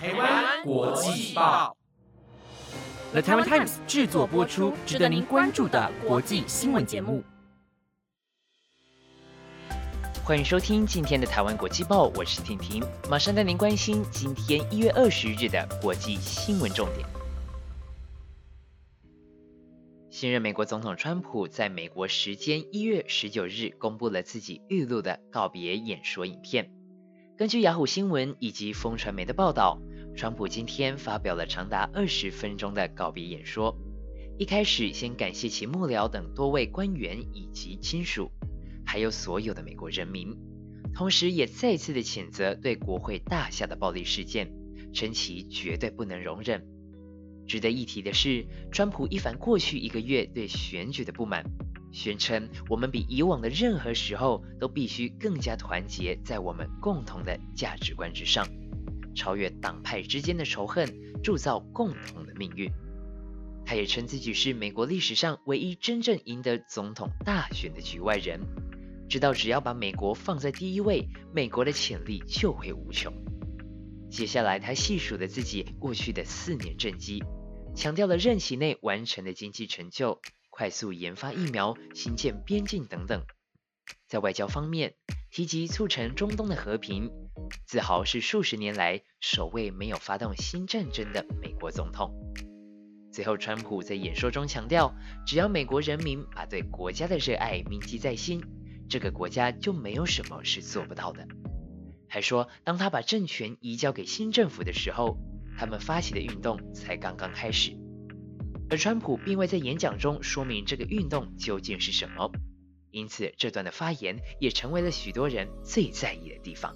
台湾国际报，The Taiwan Times 制作播出，值得您关注的国际新闻节目。欢迎收听今天的台湾国际报，我是婷婷，马上带您关心今天一月二十日的国际新闻重点。新任美国总统川普在美国时间一月十九日公布了自己预录的告别演说影片。根据雅虎新闻以及风传媒的报道，川普今天发表了长达二十分钟的告别演说。一开始，先感谢其幕僚等多位官员以及亲属，还有所有的美国人民，同时也再次的谴责对国会大厦的暴力事件，称其绝对不能容忍。值得一提的是，川普一反过去一个月对选举的不满。宣称我们比以往的任何时候都必须更加团结在我们共同的价值观之上，超越党派之间的仇恨，铸造共同的命运。他也称自己是美国历史上唯一真正赢得总统大选的局外人，知道只要把美国放在第一位，美国的潜力就会无穷。接下来，他细数了自己过去的四年政绩，强调了任期内完成的经济成就。快速研发疫苗、新建边境等等，在外交方面提及促成中东的和平，自豪是数十年来首位没有发动新战争的美国总统。最后，川普在演说中强调，只要美国人民把对国家的热爱铭记在心，这个国家就没有什么是做不到的。还说，当他把政权移交给新政府的时候，他们发起的运动才刚刚开始。而川普并未在演讲中说明这个运动究竟是什么，因此这段的发言也成为了许多人最在意的地方。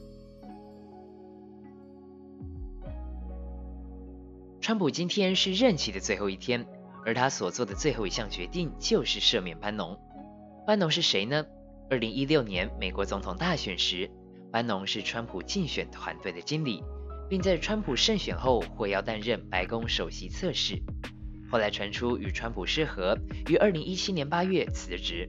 川普今天是任期的最后一天，而他所做的最后一项决定就是赦免班农。班农是谁呢？二零一六年美国总统大选时，班农是川普竞选团队的经理，并在川普胜选后会要担任白宫首席测试。后来传出与川普失和，于二零一七年八月辞职。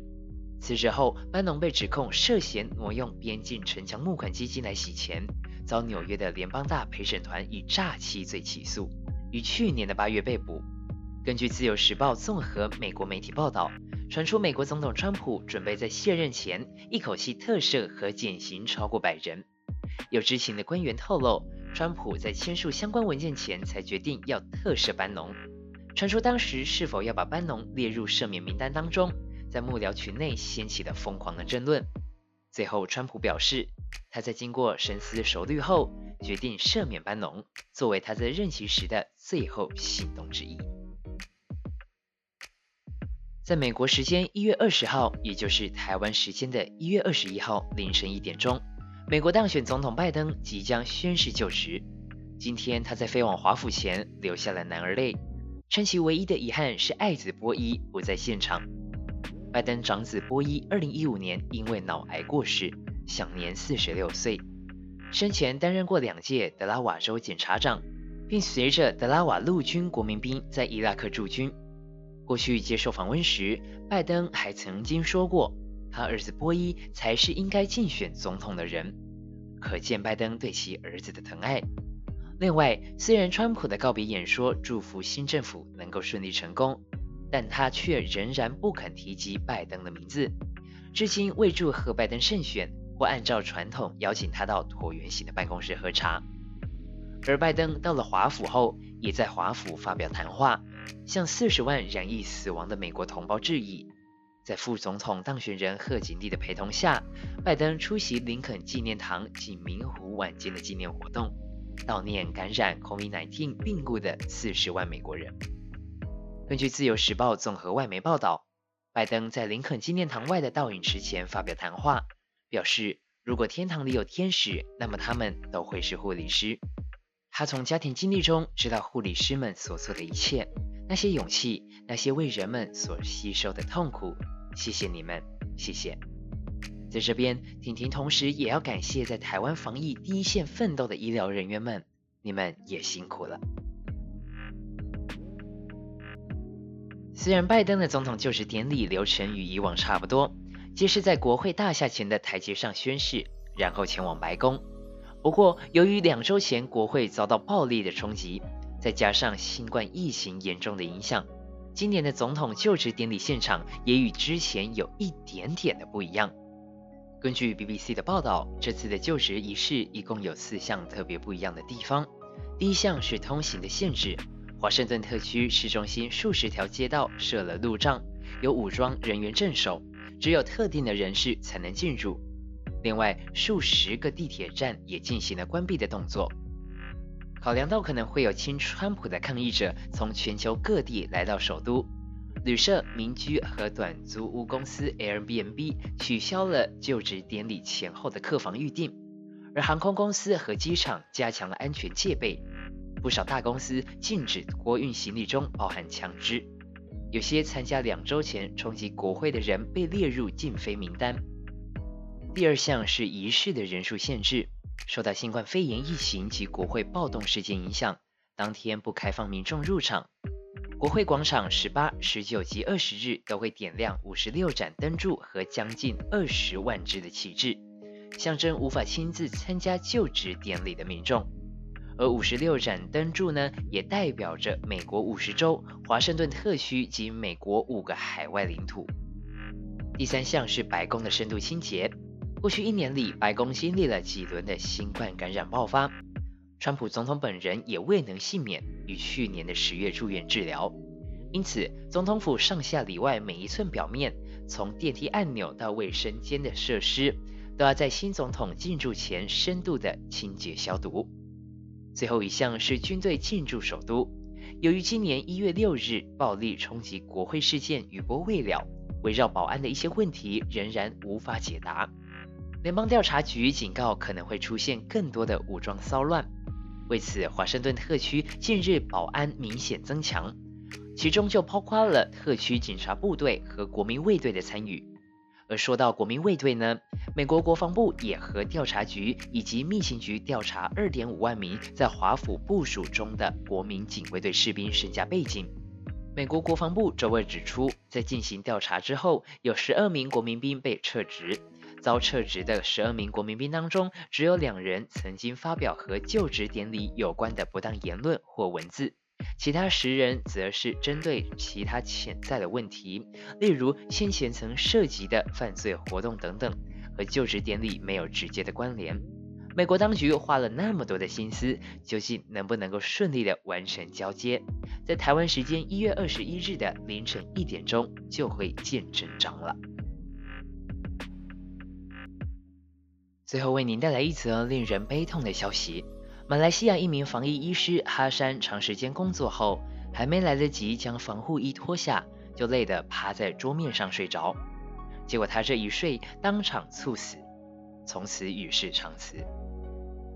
辞职后，班农被指控涉嫌挪用边境城墙募款基金来洗钱，遭纽约的联邦大陪审团以诈欺罪起诉，于去年的八月被捕。根据自由时报综合美国媒体报道，传出美国总统川普准备在卸任前一口气特赦和减刑超过百人。有知情的官员透露，川普在签署相关文件前才决定要特赦班农。传说当时是否要把班农列入赦免名单当中，在幕僚群内掀起了疯狂的争论。最后，川普表示，他在经过深思熟虑后，决定赦免班农，作为他在任期时的最后行动之一。在美国时间一月二十号，也就是台湾时间的一月二十一号凌晨一点钟，美国当选总统拜登即将宣誓就职。今天，他在飞往华府前流下了男儿泪。称其唯一的遗憾是爱子波伊不在现场。拜登长子波伊2015年因为脑癌过世，享年46岁。生前担任过两届德拉瓦州检察长，并随着德拉瓦陆军国民兵在伊拉克驻军。过去接受访问时，拜登还曾经说过，他儿子波伊才是应该竞选总统的人，可见拜登对其儿子的疼爱。另外，虽然川普的告别演说祝福新政府能够顺利成功，但他却仍然不肯提及拜登的名字，至今未祝贺拜登胜选或按照传统邀请他到椭圆形的办公室喝茶。而拜登到了华府后，也在华府发表谈话，向四十万染疫死亡的美国同胞致意。在副总统当选人贺锦丽的陪同下，拜登出席林肯纪念堂及明湖晚间的纪念活动。悼念感染 COVID-19 病故的四十万美国人。根据自由时报综合外媒报道，拜登在林肯纪念堂外的倒影池前发表谈话，表示如果天堂里有天使，那么他们都会是护理师。他从家庭经历中知道护理师们所做的一切，那些勇气，那些为人们所吸收的痛苦。谢谢你们，谢谢。在这边，婷婷同时也要感谢在台湾防疫第一线奋斗的医疗人员们，你们也辛苦了。虽然拜登的总统就职典礼流程与以往差不多，皆是在国会大厦前的台阶上宣誓，然后前往白宫，不过，由于两周前国会遭到暴力的冲击，再加上新冠疫情严重的影响，今年的总统就职典礼现场也与之前有一点点的不一样。根据 BBC 的报道，这次的就职仪式一共有四项特别不一样的地方。第一项是通行的限制，华盛顿特区市中心数十条街道设了路障，有武装人员镇守，只有特定的人士才能进入。另外，数十个地铁站也进行了关闭的动作。考量到可能会有亲川普的抗议者从全球各地来到首都。旅社、民居和短租屋公司 Airbnb 取消了就职典礼前后的客房预订，而航空公司和机场加强了安全戒备，不少大公司禁止托运行李中包含枪支，有些参加两周前冲击国会的人被列入禁飞名单。第二项是仪式的人数限制，受到新冠肺炎疫情及国会暴动事件影响，当天不开放民众入场。国会广场十八、十九及二十日都会点亮五十六盏灯柱和将近二十万支的旗帜，象征无法亲自参加就职典礼的民众。而五十六盏灯柱呢，也代表着美国五十州、华盛顿特区及美国五个海外领土。第三项是白宫的深度清洁。过去一年里，白宫经历了几轮的新冠感染爆发。川普总统本人也未能幸免，于去年的十月住院治疗。因此，总统府上下里外每一寸表面，从电梯按钮到卫生间的设施，都要在新总统进驻前深度的清洁消毒。最后一项是军队进驻首都。由于今年一月六日暴力冲击国会事件余波未了，围绕保安的一些问题仍然无法解答。联邦调查局警告可能会出现更多的武装骚乱。为此，华盛顿特区近日保安明显增强，其中就包括了特区警察部队和国民卫队的参与。而说到国民卫队呢，美国国防部也和调查局以及密信局调查2.5万名在华府部署中的国民警卫队士兵身家背景。美国国防部周二指出，在进行调查之后，有12名国民兵被撤职。遭撤职的十二名国民兵当中，只有两人曾经发表和就职典礼有关的不当言论或文字，其他十人则是针对其他潜在的问题，例如先前曾涉及的犯罪活动等等，和就职典礼没有直接的关联。美国当局花了那么多的心思，究竟能不能够顺利的完成交接，在台湾时间一月二十一日的凌晨一点钟就会见真章了。最后为您带来一则令人悲痛的消息：马来西亚一名防疫医师哈山长时间工作后，还没来得及将防护衣脱下，就累得趴在桌面上睡着。结果他这一睡，当场猝死，从此与世长辞。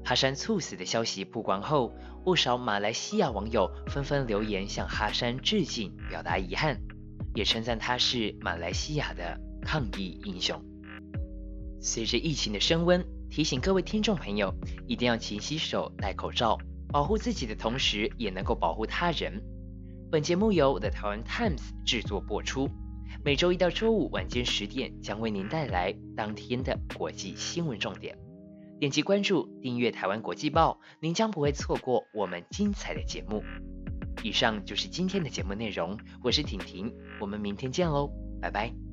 哈山猝死的消息曝光后，不少马来西亚网友纷纷留言向哈山致敬，表达遗憾，也称赞他是马来西亚的抗疫英雄。随着疫情的升温，提醒各位听众朋友，一定要勤洗手、戴口罩，保护自己的同时，也能够保护他人。本节目由 The Taiwan Times 制作播出，每周一到周五晚间十点将为您带来当天的国际新闻重点。点击关注、订阅台湾国际报，您将不会错过我们精彩的节目。以上就是今天的节目内容，我是婷婷，我们明天见喽，拜拜。